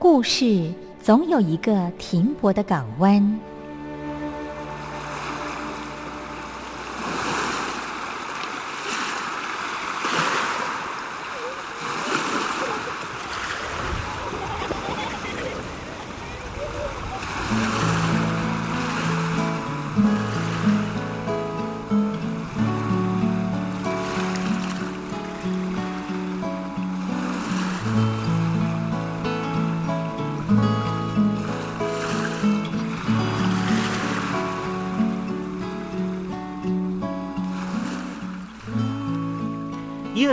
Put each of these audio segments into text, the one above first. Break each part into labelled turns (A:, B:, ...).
A: 故事总有一个停泊的港湾。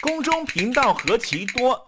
B: 宫中频道何其多，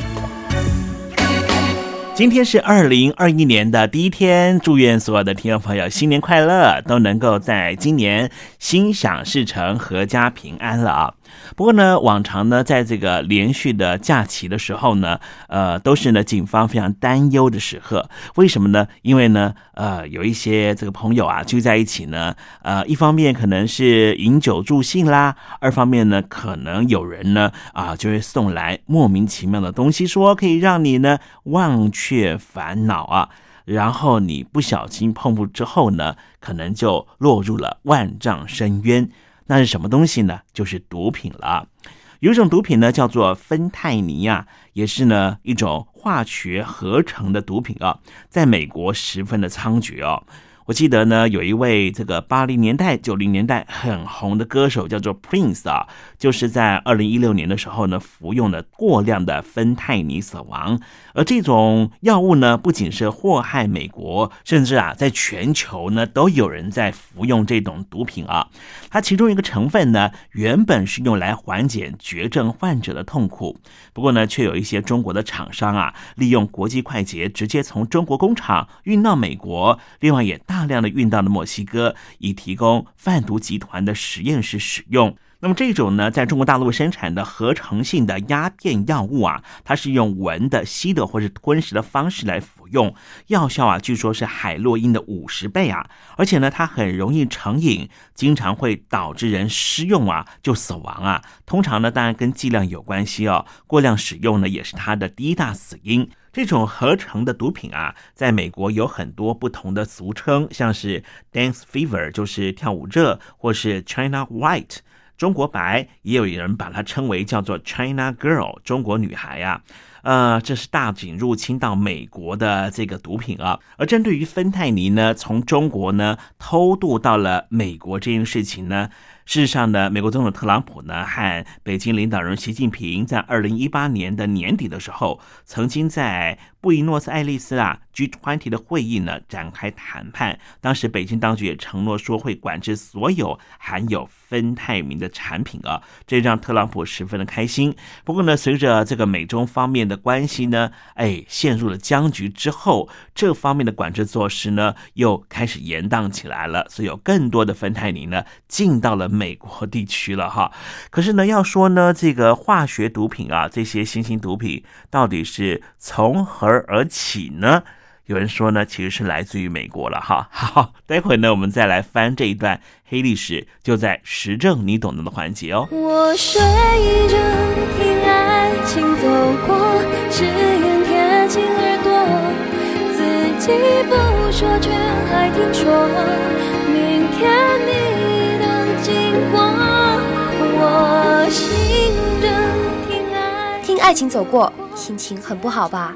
B: 今天是二零二一年的第一天，祝愿所有的听众朋友新年快乐，都能够在今年心想事成、阖家平安了啊！不过呢，往常呢，在这个连续的假期的时候呢，呃，都是呢警方非常担忧的时刻。为什么呢？因为呢，呃，有一些这个朋友啊聚在一起呢，呃，一方面可能是饮酒助兴啦，二方面呢，可能有人呢啊就会送来莫名其妙的东西，说可以让你呢忘却烦恼啊，然后你不小心碰触之后呢，可能就落入了万丈深渊。那是什么东西呢？就是毒品了。有一种毒品呢，叫做芬太尼啊，也是呢一种化学合成的毒品啊，在美国十分的猖獗哦。我记得呢，有一位这个八零年代、九零年代很红的歌手叫做 Prince 啊，就是在二零一六年的时候呢，服用了过量的芬太尼死亡。而这种药物呢，不仅是祸害美国，甚至啊，在全球呢都有人在服用这种毒品啊。它其中一个成分呢，原本是用来缓解绝症患者的痛苦，不过呢，却有一些中国的厂商啊，利用国际快捷，直接从中国工厂运到美国，另外也大大量的运到了墨西哥，以提供贩毒集团的实验室使用。那么这种呢，在中国大陆生产的合成性的鸦片药物啊，它是用闻的、吸的或是吞食的方式来服用，药效啊，据说是海洛因的五十倍啊，而且呢，它很容易成瘾，经常会导致人施用啊就死亡啊。通常呢，当然跟剂量有关系哦，过量使用呢也是它的第一大死因。这种合成的毒品啊，在美国有很多不同的俗称，像是 dance fever 就是跳舞热，或是 China White。中国白也有人把它称为叫做 China Girl 中国女孩呀，呃，这是大举入侵到美国的这个毒品啊。而针对于芬太尼呢，从中国呢偷渡到了美国这件事情呢，事实上呢，美国总统特朗普呢和北京领导人习近平在二零一八年的年底的时候，曾经在布宜诺斯艾利斯啊。G20 的会议呢展开谈判，当时北京当局也承诺说会管制所有含有芬太尼的产品啊，这让特朗普十分的开心。不过呢，随着这个美中方面的关系呢，哎，陷入了僵局之后，这方面的管制措施呢又开始延宕起来了，所以有更多的芬太尼呢进到了美国地区了哈。可是呢，要说呢，这个化学毒品啊，这些新型毒品到底是从何而而起呢？有人说呢，其实是来自于美国了哈。好，待会呢，我们再来翻这一段黑历史，就在时政你懂得的环节哦。
C: 我睡着听爱情走过，只愿贴近耳朵，自己不说却还听说，明天你能经过，我醒着听爱
D: 听爱情走过，心情很不好吧？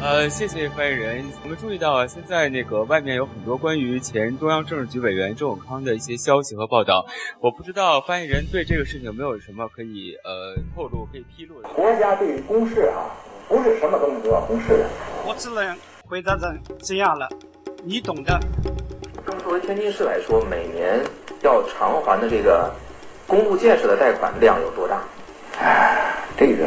E: 呃，谢谢发言人。我们注意到啊，现在那个外面有很多关于前中央政治局委员周永康的一些消息和报道。我不知道发言人对这个事情有没有什么可以呃透露、可以披露的。
F: 国家对于公示啊，不是什么东西都要公示的。
G: 我只能回答成这样了，你懂的。
F: 那么作为天津市来说，每年要偿还的这个。公路建设的贷款量有多大？哎，这个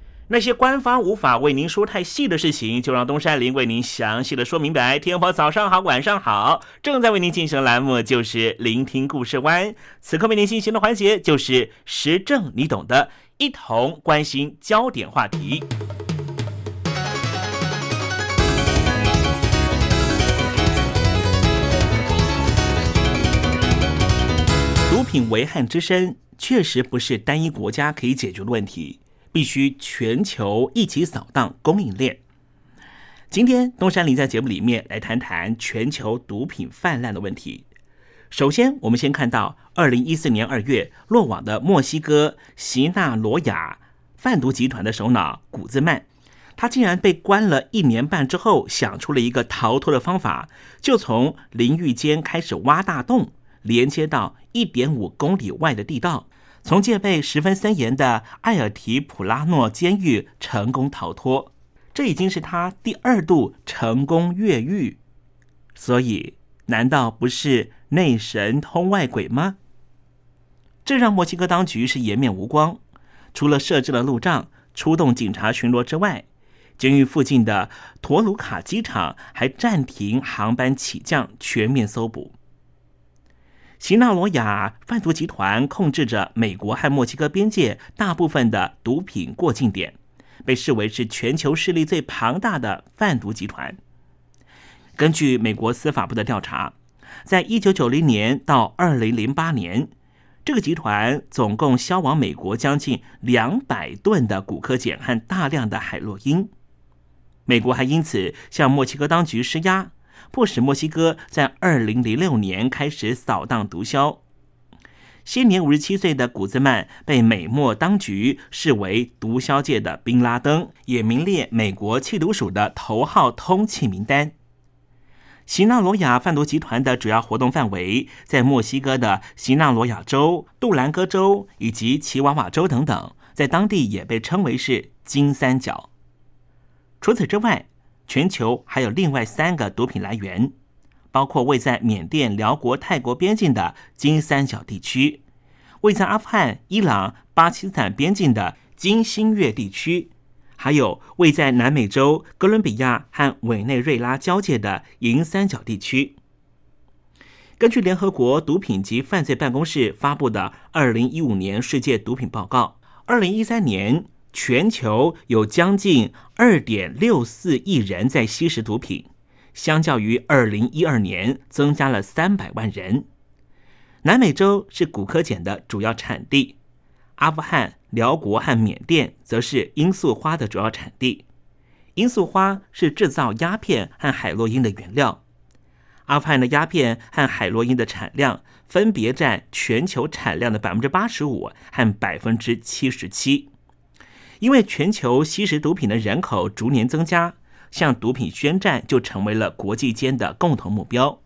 B: 那些官方无法为您说太细的事情，就让东山林为您详细的说明白。天婆早上好，晚上好，正在为您进行的栏目就是聆听故事湾。此刻为您进行的环节就是时政，你懂的，一同关心焦点话题。毒品危害之深，确实不是单一国家可以解决的问题。必须全球一起扫荡供应链。今天东山林在节目里面来谈谈全球毒品泛滥的问题。首先，我们先看到二零一四年二月落网的墨西哥席纳罗亚贩毒集团的首脑古兹曼，他竟然被关了一年半之后，想出了一个逃脱的方法，就从淋浴间开始挖大洞，连接到一点五公里外的地道。从戒备十分森严的艾尔提普拉诺监狱成功逃脱，这已经是他第二度成功越狱。所以，难道不是内神通外鬼吗？这让墨西哥当局是颜面无光。除了设置了路障、出动警察巡逻之外，监狱附近的托鲁卡机场还暂停航班起降，全面搜捕。西纳罗亚贩毒集团控制着美国和墨西哥边界大部分的毒品过境点，被视为是全球势力最庞大的贩毒集团。根据美国司法部的调查，在一九九零年到二零零八年，这个集团总共销往美国将近两百吨的古柯碱和大量的海洛因。美国还因此向墨西哥当局施压。迫使墨西哥在二零零六年开始扫荡毒枭。现年五十七岁的古兹曼被美墨当局视为毒枭界的宾拉登，也名列美国缉毒署的头号通缉名单。西纳罗亚贩毒集团的主要活动范围在墨西哥的西纳罗亚州、杜兰戈州以及奇瓦瓦州等等，在当地也被称为是金三角。除此之外，全球还有另外三个毒品来源，包括位在缅甸、辽国、泰国边境的金三角地区，位在阿富汗、伊朗、巴基斯坦边境的金星月地区，还有位在南美洲哥伦比亚和委内瑞拉交界的银三角地区。根据联合国毒品及犯罪办公室发布的二零一五年世界毒品报告，二零一三年。全球有将近二点六四亿人在吸食毒品，相较于二零一二年增加了三百万人。南美洲是古柯碱的主要产地，阿富汗、辽国和缅甸则是罂粟花的主要产地。罂粟花是制造鸦片和海洛因的原料。阿富汗的鸦片和海洛因的产量分别占全球产量的百分之八十五和百分之七十七。因为全球吸食毒品的人口逐年增加，向毒品宣战就成为了国际间的共同目标。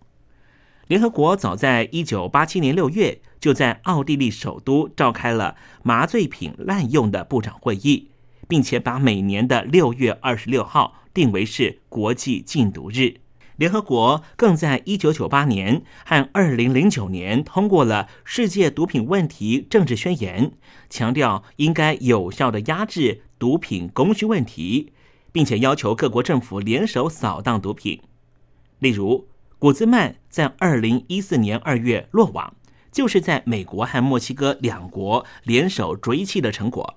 B: 联合国早在一九八七年六月就在奥地利首都召开了麻醉品滥用的部长会议，并且把每年的六月二十六号定为是国际禁毒日。联合国更在一九九八年和二零零九年通过了《世界毒品问题政治宣言》，强调应该有效的压制毒品供需问题，并且要求各国政府联手扫荡毒品。例如，古兹曼在二零一四年二月落网，就是在美国和墨西哥两国联手追击的成果。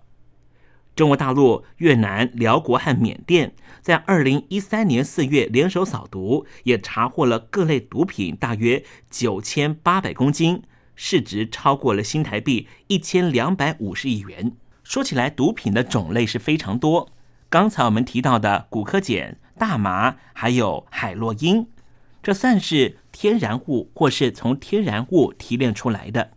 B: 中国大陆、越南、辽国和缅甸在二零一三年四月联手扫毒，也查获了各类毒品大约九千八百公斤，市值超过了新台币一千两百五十亿元。说起来，毒品的种类是非常多。刚才我们提到的古柯碱、大麻，还有海洛因，这算是天然物或是从天然物提炼出来的。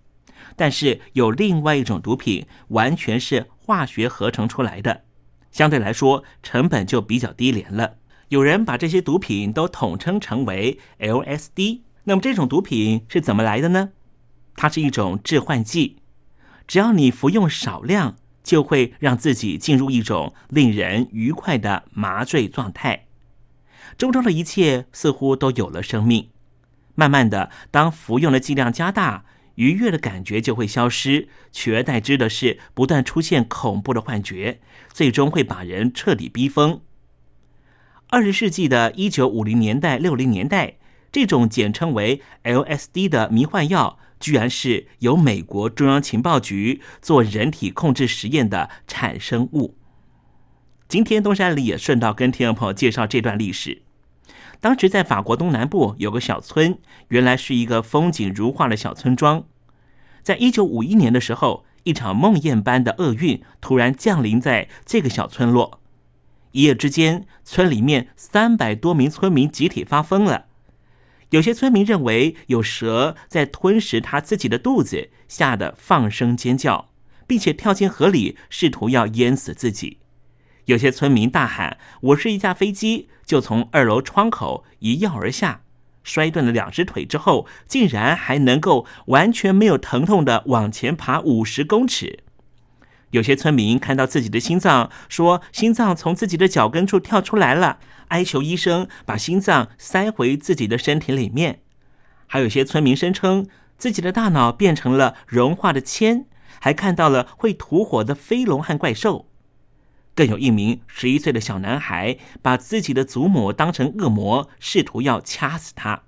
B: 但是有另外一种毒品，完全是。化学合成出来的，相对来说成本就比较低廉了。有人把这些毒品都统称成为 LSD。那么这种毒品是怎么来的呢？它是一种致幻剂，只要你服用少量，就会让自己进入一种令人愉快的麻醉状态，周遭的一切似乎都有了生命。慢慢的，当服用的剂量加大。愉悦的感觉就会消失，取而代之的是不断出现恐怖的幻觉，最终会把人彻底逼疯。二十世纪的一九五零年代、六零年代，这种简称为 LSD 的迷幻药，居然是由美国中央情报局做人体控制实验的产生物。今天东山里也顺道跟听众朋友介绍这段历史。当时在法国东南部有个小村，原来是一个风景如画的小村庄。在一九五一年的时候，一场梦魇般的厄运突然降临在这个小村落。一夜之间，村里面三百多名村民集体发疯了。有些村民认为有蛇在吞食他自己的肚子，吓得放声尖叫，并且跳进河里，试图要淹死自己。有些村民大喊：“我是一架飞机！”就从二楼窗口一跃而下，摔断了两只腿之后，竟然还能够完全没有疼痛的往前爬五十公尺。有些村民看到自己的心脏，说心脏从自己的脚跟处跳出来了，哀求医生把心脏塞回自己的身体里面。还有些村民声称自己的大脑变成了融化的铅，还看到了会吐火的飞龙和怪兽。更有一名十一岁的小男孩，把自己的祖母当成恶魔，试图要掐死他。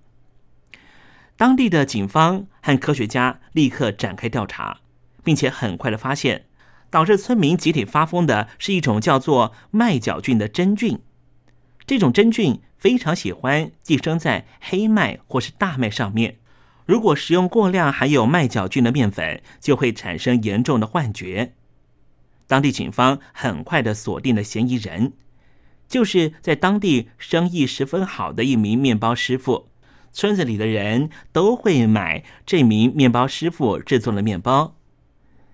B: 当地的警方和科学家立刻展开调查，并且很快的发现，导致村民集体发疯的是一种叫做麦角菌的真菌。这种真菌非常喜欢寄生在黑麦或是大麦上面，如果食用过量含有麦角菌的面粉，就会产生严重的幻觉。当地警方很快的锁定了嫌疑人，就是在当地生意十分好的一名面包师傅。村子里的人都会买这名面包师傅制作的面包。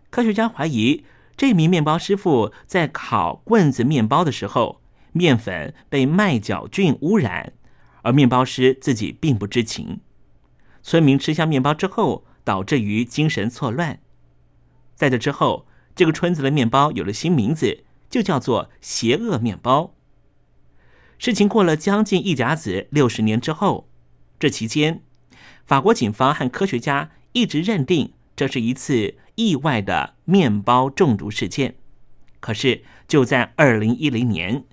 B: 科学家怀疑，这名面包师傅在烤棍子面包的时候，面粉被麦角菌污染，而面包师自己并不知情。村民吃下面包之后，导致于精神错乱。在这之后。这个村子的面包有了新名字，就叫做“邪恶面包”。事情过了将近一甲子六十年之后，这期间，法国警方和科学家一直认定这是一次意外的面包中毒事件。可是，就在二零一零年，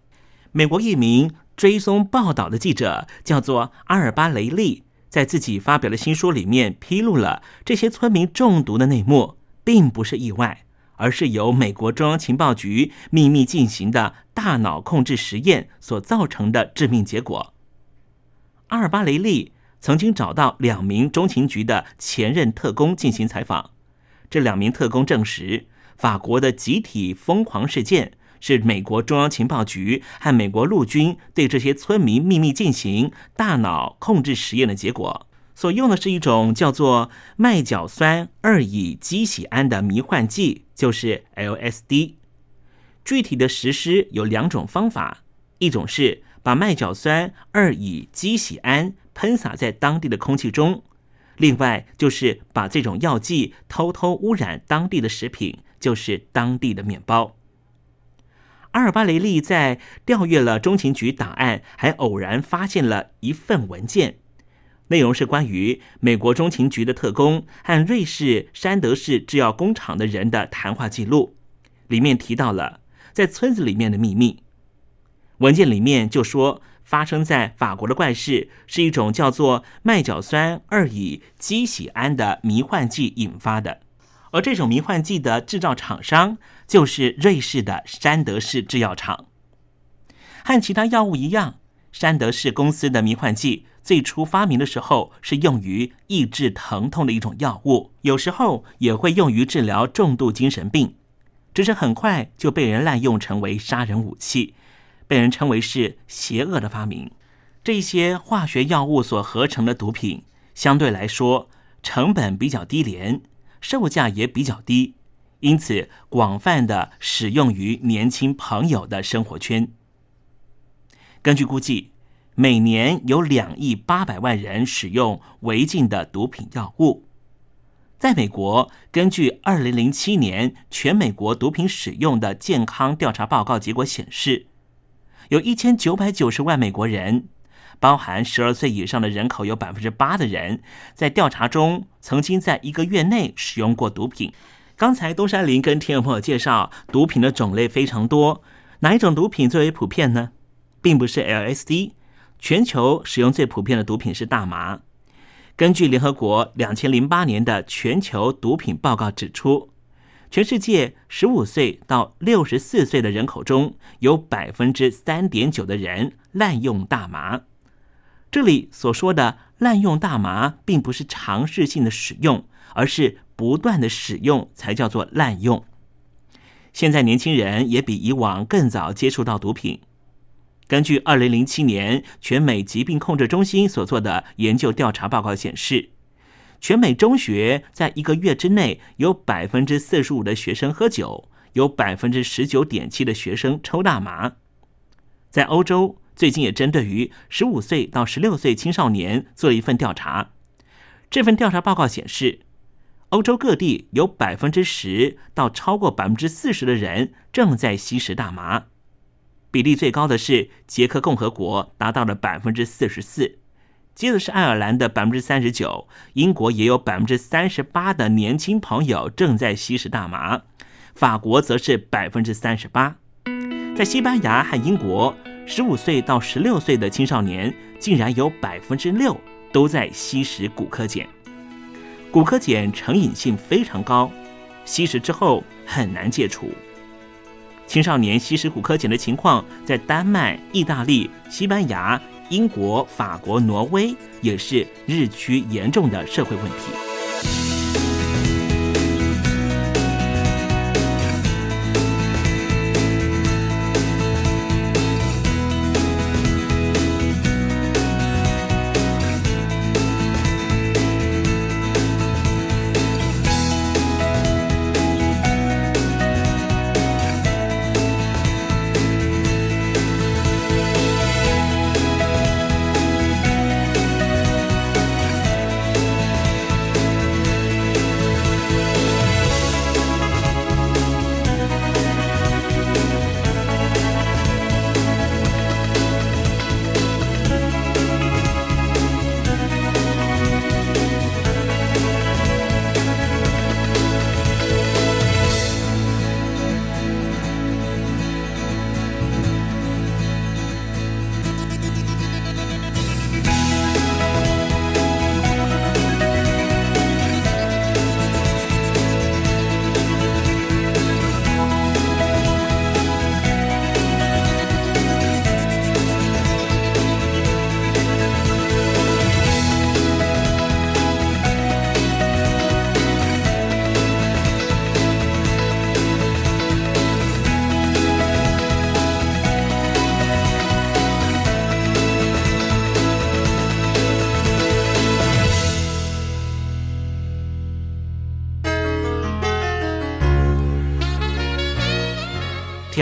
B: 美国一名追踪报道的记者叫做阿尔巴雷利，在自己发表的新书里面披露了这些村民中毒的内幕，并不是意外。而是由美国中央情报局秘密进行的大脑控制实验所造成的致命结果。阿尔巴雷利曾经找到两名中情局的前任特工进行采访，这两名特工证实，法国的集体疯狂事件是美国中央情报局和美国陆军对这些村民秘密进行大脑控制实验的结果。所用的是一种叫做麦角酸二乙基酰胺的迷幻剂，就是 LSD。具体的实施有两种方法，一种是把麦角酸二乙基酰胺喷洒在当地的空气中，另外就是把这种药剂偷偷污染当地的食品，就是当地的面包。阿尔巴雷利在调阅了中情局档案，还偶然发现了一份文件，内容是关于美国中情局的特工和瑞士山德士制药工厂的人的谈话记录，里面提到了在村子里面的秘密。文件里面就说，发生在法国的怪事是一种叫做麦角酸二乙基酰胺的迷幻剂引发的。而这种迷幻剂的制造厂商就是瑞士的山德士制药厂。和其他药物一样，山德士公司的迷幻剂最初发明的时候是用于抑制疼痛的一种药物，有时候也会用于治疗重度精神病。只是很快就被人滥用成为杀人武器，被人称为是邪恶的发明。这些化学药物所合成的毒品，相对来说成本比较低廉。售价也比较低，因此广泛的使用于年轻朋友的生活圈。根据估计，每年有两亿八百万人使用违禁的毒品药物。在美国，根据二零零七年全美国毒品使用的健康调查报告结果显示，有一千九百九十万美国人。包含十二岁以上的人口有百分之八的人，在调查中曾经在一个月内使用过毒品。刚才东山林跟听友朋友介绍，毒品的种类非常多，哪一种毒品最为普遍呢？并不是 LSD，全球使用最普遍的毒品是大麻。根据联合国两千零八年的全球毒品报告指出，全世界十五岁到六十四岁的人口中有百分之三点九的人滥用大麻。这里所说的滥用大麻，并不是尝试性的使用，而是不断的使用才叫做滥用。现在年轻人也比以往更早接触到毒品。根据二零零七年全美疾病控制中心所做的研究调查报告显示，全美中学在一个月之内有百分之四十五的学生喝酒，有百分之十九点七的学生抽大麻。在欧洲。最近也针对于十五岁到十六岁青少年做了一份调查。这份调查报告显示，欧洲各地有百分之十到超过百分之四十的人正在吸食大麻，比例最高的是捷克共和国，达到了百分之四十四，接着是爱尔兰的百分之三十九，英国也有百分之三十八的年轻朋友正在吸食大麻，法国则是百分之三十八，在西班牙和英国。十五岁到十六岁的青少年，竟然有百分之六都在吸食骨科碱。骨科碱成瘾性非常高，吸食之后很难戒除。青少年吸食骨科碱的情况，在丹麦、意大利、西班牙、英国、法国、挪威也是日趋严重的社会问题。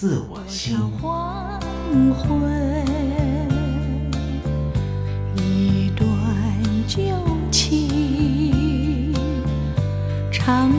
B: 自我心。
C: 黄昏，一段旧情长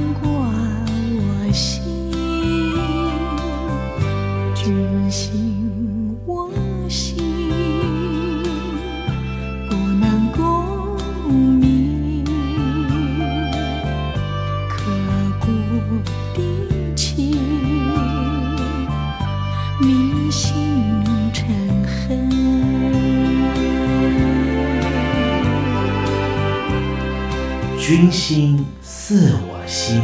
C: 君心
B: 似我心。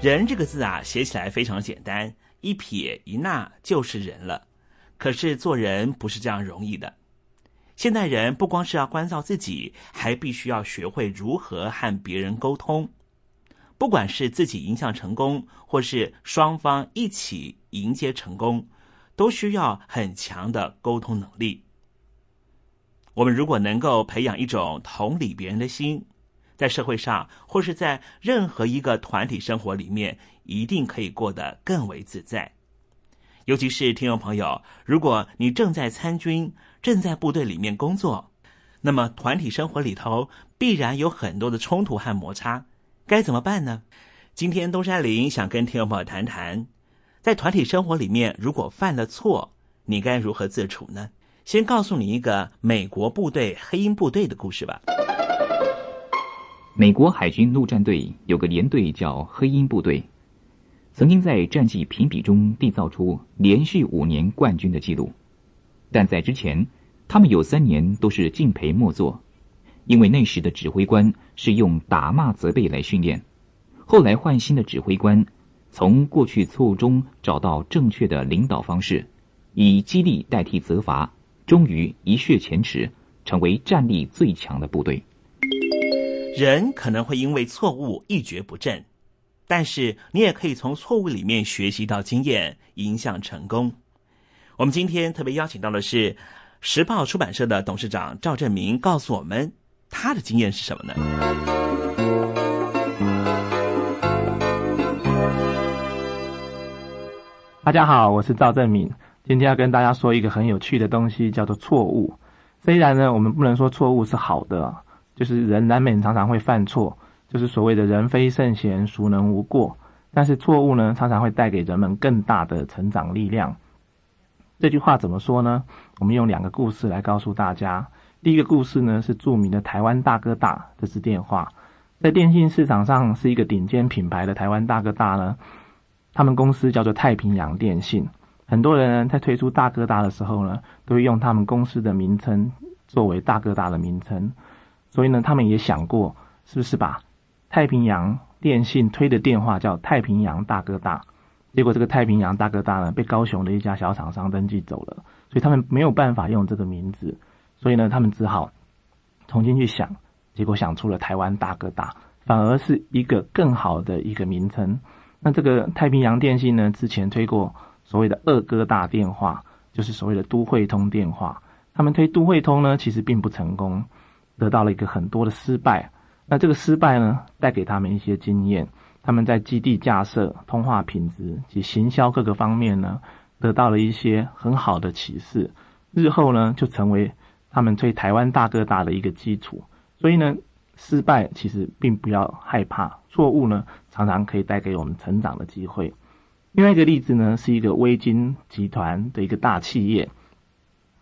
B: 人这个字啊，写起来非常简单，一撇一捺就是人了。可是做人不是这样容易的。现代人不光是要关照自己，还必须要学会如何和别人沟通。不管是自己迎向成功，或是双方一起迎接成功，都需要很强的沟通能力。我们如果能够培养一种同理别人的心，在社会上或是在任何一个团体生活里面，一定可以过得更为自在。尤其是听众朋友，如果你正在参军、正在部队里面工作，那么团体生活里头必然有很多的冲突和摩擦，该怎么办呢？今天东山林想跟听众朋友谈谈，在团体生活里面，如果犯了错，你该如何自处呢？先告诉你一个美国部队黑鹰部队的故事吧。
H: 美国海军陆战队有个连队叫黑鹰部队，曾经在战绩评比中缔造出连续五年冠军的记录。但在之前，他们有三年都是敬陪末座，因为那时的指挥官是用打骂责备来训练。后来换新的指挥官，从过去错误中找到正确的领导方式，以激励代替责罚，终于一雪前耻，成为战力最强的部队。
B: 人可能会因为错误一蹶不振，但是你也可以从错误里面学习到经验，迎向成功。我们今天特别邀请到的是时报出版社的董事长赵振明，告诉我们他的经验是什么呢？
I: 大家好，我是赵振明，今天要跟大家说一个很有趣的东西，叫做错误。虽然呢，我们不能说错误是好的。就是人难免常常会犯错，就是所谓的人非圣贤，孰能无过？但是错误呢，常常会带给人们更大的成长力量。这句话怎么说呢？我们用两个故事来告诉大家。第一个故事呢，是著名的台湾大哥大这支电话，在电信市场上是一个顶尖品牌的台湾大哥大呢，他们公司叫做太平洋电信。很多人在推出大哥大的时候呢，都会用他们公司的名称作为大哥大的名称。所以呢，他们也想过，是不是把太平洋电信推的电话叫太平洋大哥大？结果这个太平洋大哥大呢，被高雄的一家小厂商登记走了，所以他们没有办法用这个名字。所以呢，他们只好重新去想，结果想出了台湾大哥大，反而是一个更好的一个名称。那这个太平洋电信呢，之前推过所谓的二哥大电话，就是所谓的都会通电话。他们推都会通呢，其实并不成功。得到了一个很多的失败，那这个失败呢，带给他们一些经验。他们在基地架设、通话品质及行销各个方面呢，得到了一些很好的启示。日后呢，就成为他们推台湾大哥大的一个基础。所以呢，失败其实并不要害怕，错误呢，常常可以带给我们成长的机会。另外一个例子呢，是一个微金集团的一个大企业，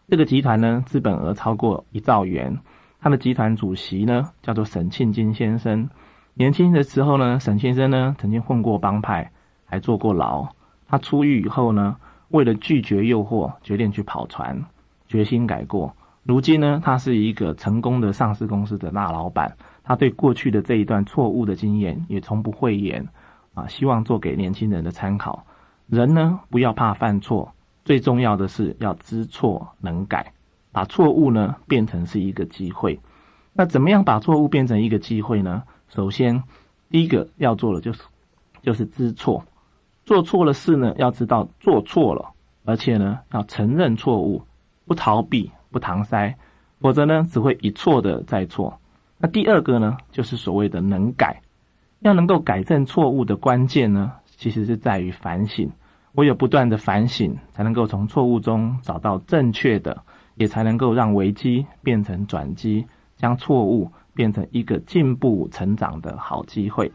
I: 这个集团呢，资本额超过一兆元。他的集团主席呢，叫做沈庆金先生。年轻的时候呢，沈先生呢曾经混过帮派，还坐过牢。他出狱以后呢，为了拒绝诱惑，决定去跑船，决心改过。如今呢，他是一个成功的上市公司的大老板。他对过去的这一段错误的经验也从不讳言，啊，希望做给年轻人的参考。人呢，不要怕犯错，最重要的是要知错能改。把错误呢变成是一个机会，那怎么样把错误变成一个机会呢？首先，第一个要做的就是就是知错，做错了事呢，要知道做错了，而且呢要承认错误，不逃避，不搪塞，否则呢只会一错的再错。那第二个呢，就是所谓的能改，要能够改正错误的关键呢，其实是在于反省。唯有不断的反省，才能够从错误中找到正确的。也才能够让危机变成转机，将错误变成一个进步成长的好机会。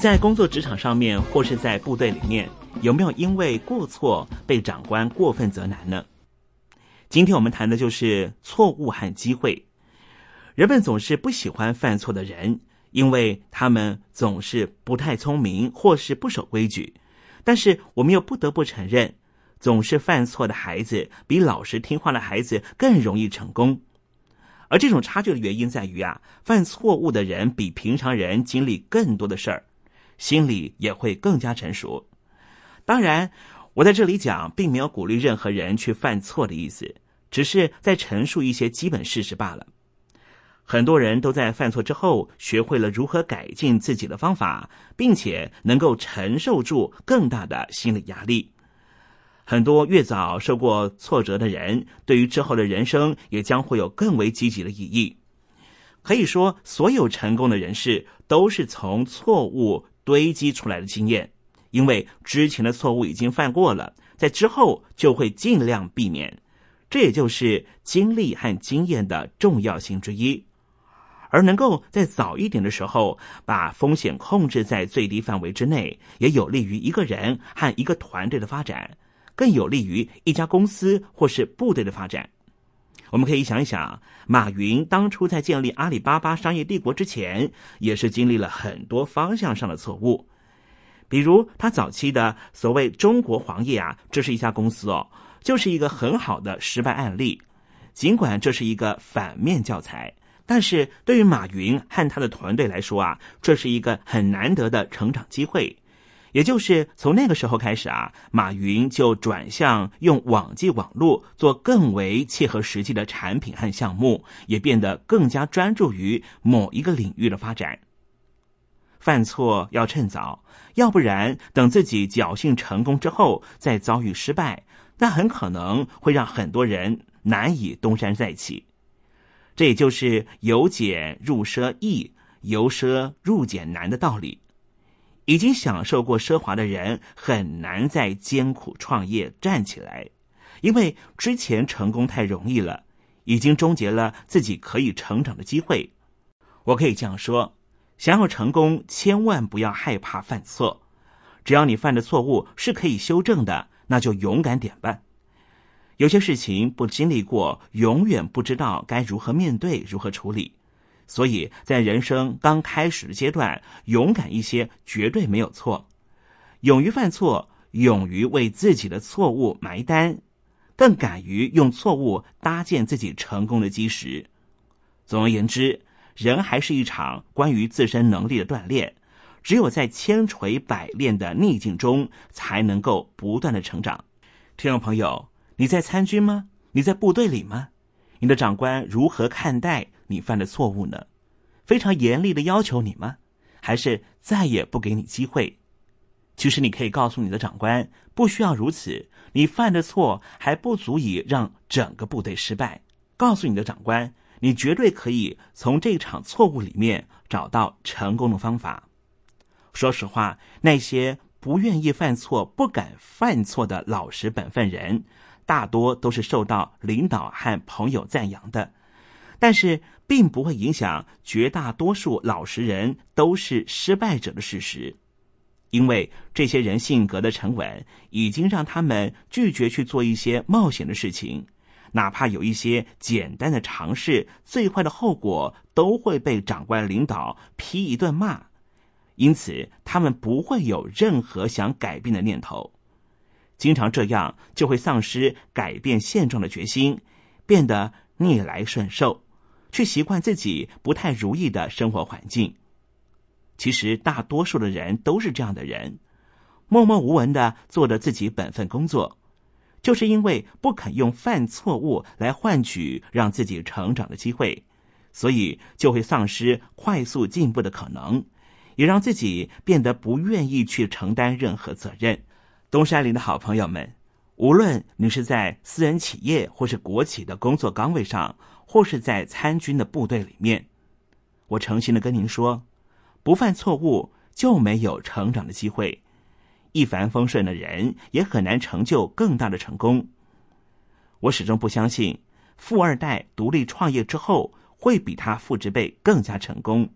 B: 在工作职场上面，或是在部队里面，有没有因为过错被长官过分责难呢？今天我们谈的就是错误和机会。人们总是不喜欢犯错的人，因为他们总是不太聪明，或是不守规矩。但是我们又不得不承认，总是犯错的孩子比老实听话的孩子更容易成功。而这种差距的原因在于啊，犯错误的人比平常人经历更多的事儿，心里也会更加成熟。当然，我在这里讲，并没有鼓励任何人去犯错的意思，只是在陈述一些基本事实罢了。很多人都在犯错之后，学会了如何改进自己的方法，并且能够承受住更大的心理压力。很多越早受过挫折的人，对于之后的人生也将会有更为积极的意义。可以说，所有成功的人士都是从错误堆积出来的经验，因为之前的错误已经犯过了，在之后就会尽量避免。这也就是经历和经验的重要性之一。而能够在早一点的时候把风险控制在最低范围之内，也有利于一个人和一个团队的发展。更有利于一家公司或是部队的发展。我们可以想一想，马云当初在建立阿里巴巴商业帝国之前，也是经历了很多方向上的错误。比如他早期的所谓中国黄页啊，这是一家公司哦，就是一个很好的失败案例。尽管这是一个反面教材，但是对于马云和他的团队来说啊，这是一个很难得的成长机会。也就是从那个时候开始啊，马云就转向用网际网络做更为切合实际的产品和项目，也变得更加专注于某一个领域的发展。犯错要趁早，要不然等自己侥幸成功之后再遭遇失败，那很可能会让很多人难以东山再起。这也就是由俭入奢易，由奢入俭难的道理。已经享受过奢华的人很难再艰苦创业站起来，因为之前成功太容易了，已经终结了自己可以成长的机会。我可以这样说：想要成功，千万不要害怕犯错。只要你犯的错误是可以修正的，那就勇敢点吧。有些事情不经历过，永远不知道该如何面对，如何处理。所以在人生刚开始的阶段，勇敢一些绝对没有错。勇于犯错，勇于为自己的错误埋单，更敢于用错误搭建自己成功的基石。总而言之，人还是一场关于自身能力的锻炼。只有在千锤百炼的逆境中，才能够不断的成长。听众朋友，你在参军吗？你在部队里吗？你的长官如何看待？你犯的错误呢？非常严厉的要求你吗？还是再也不给你机会？其实你可以告诉你的长官，不需要如此。你犯的错还不足以让整个部队失败。告诉你的长官，你绝对可以从这场错误里面找到成功的方法。说实话，那些不愿意犯错、不敢犯错的老实本分人，大多都是受到领导和朋友赞扬的。但是，并不会影响绝大多数老实人都是失败者的事实，因为这些人性格的沉稳，已经让他们拒绝去做一些冒险的事情，哪怕有一些简单的尝试，最坏的后果都会被长官领导批一顿骂，因此他们不会有任何想改变的念头，经常这样就会丧失改变现状的决心，变得逆来顺受。去习惯自己不太如意的生活环境。其实大多数的人都是这样的人，默默无闻的做着自己本分工作，就是因为不肯用犯错误来换取让自己成长的机会，所以就会丧失快速进步的可能，也让自己变得不愿意去承担任何责任。东山林的好朋友们，无论你是在私人企业或是国企的工作岗位上。或是在参军的部队里面，我诚心的跟您说，不犯错误就没有成长的机会。一帆风顺的人也很难成就更大的成功。我始终不相信富二代独立创业之后会比他父执辈更加成功。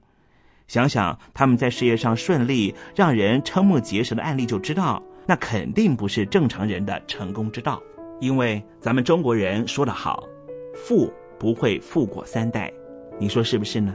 B: 想想他们在事业上顺利，让人瞠目结舌的案例，就知道那肯定不是正常人的成功之道。因为咱们中国人说得好，“富不会富过三代”，你说是不是呢？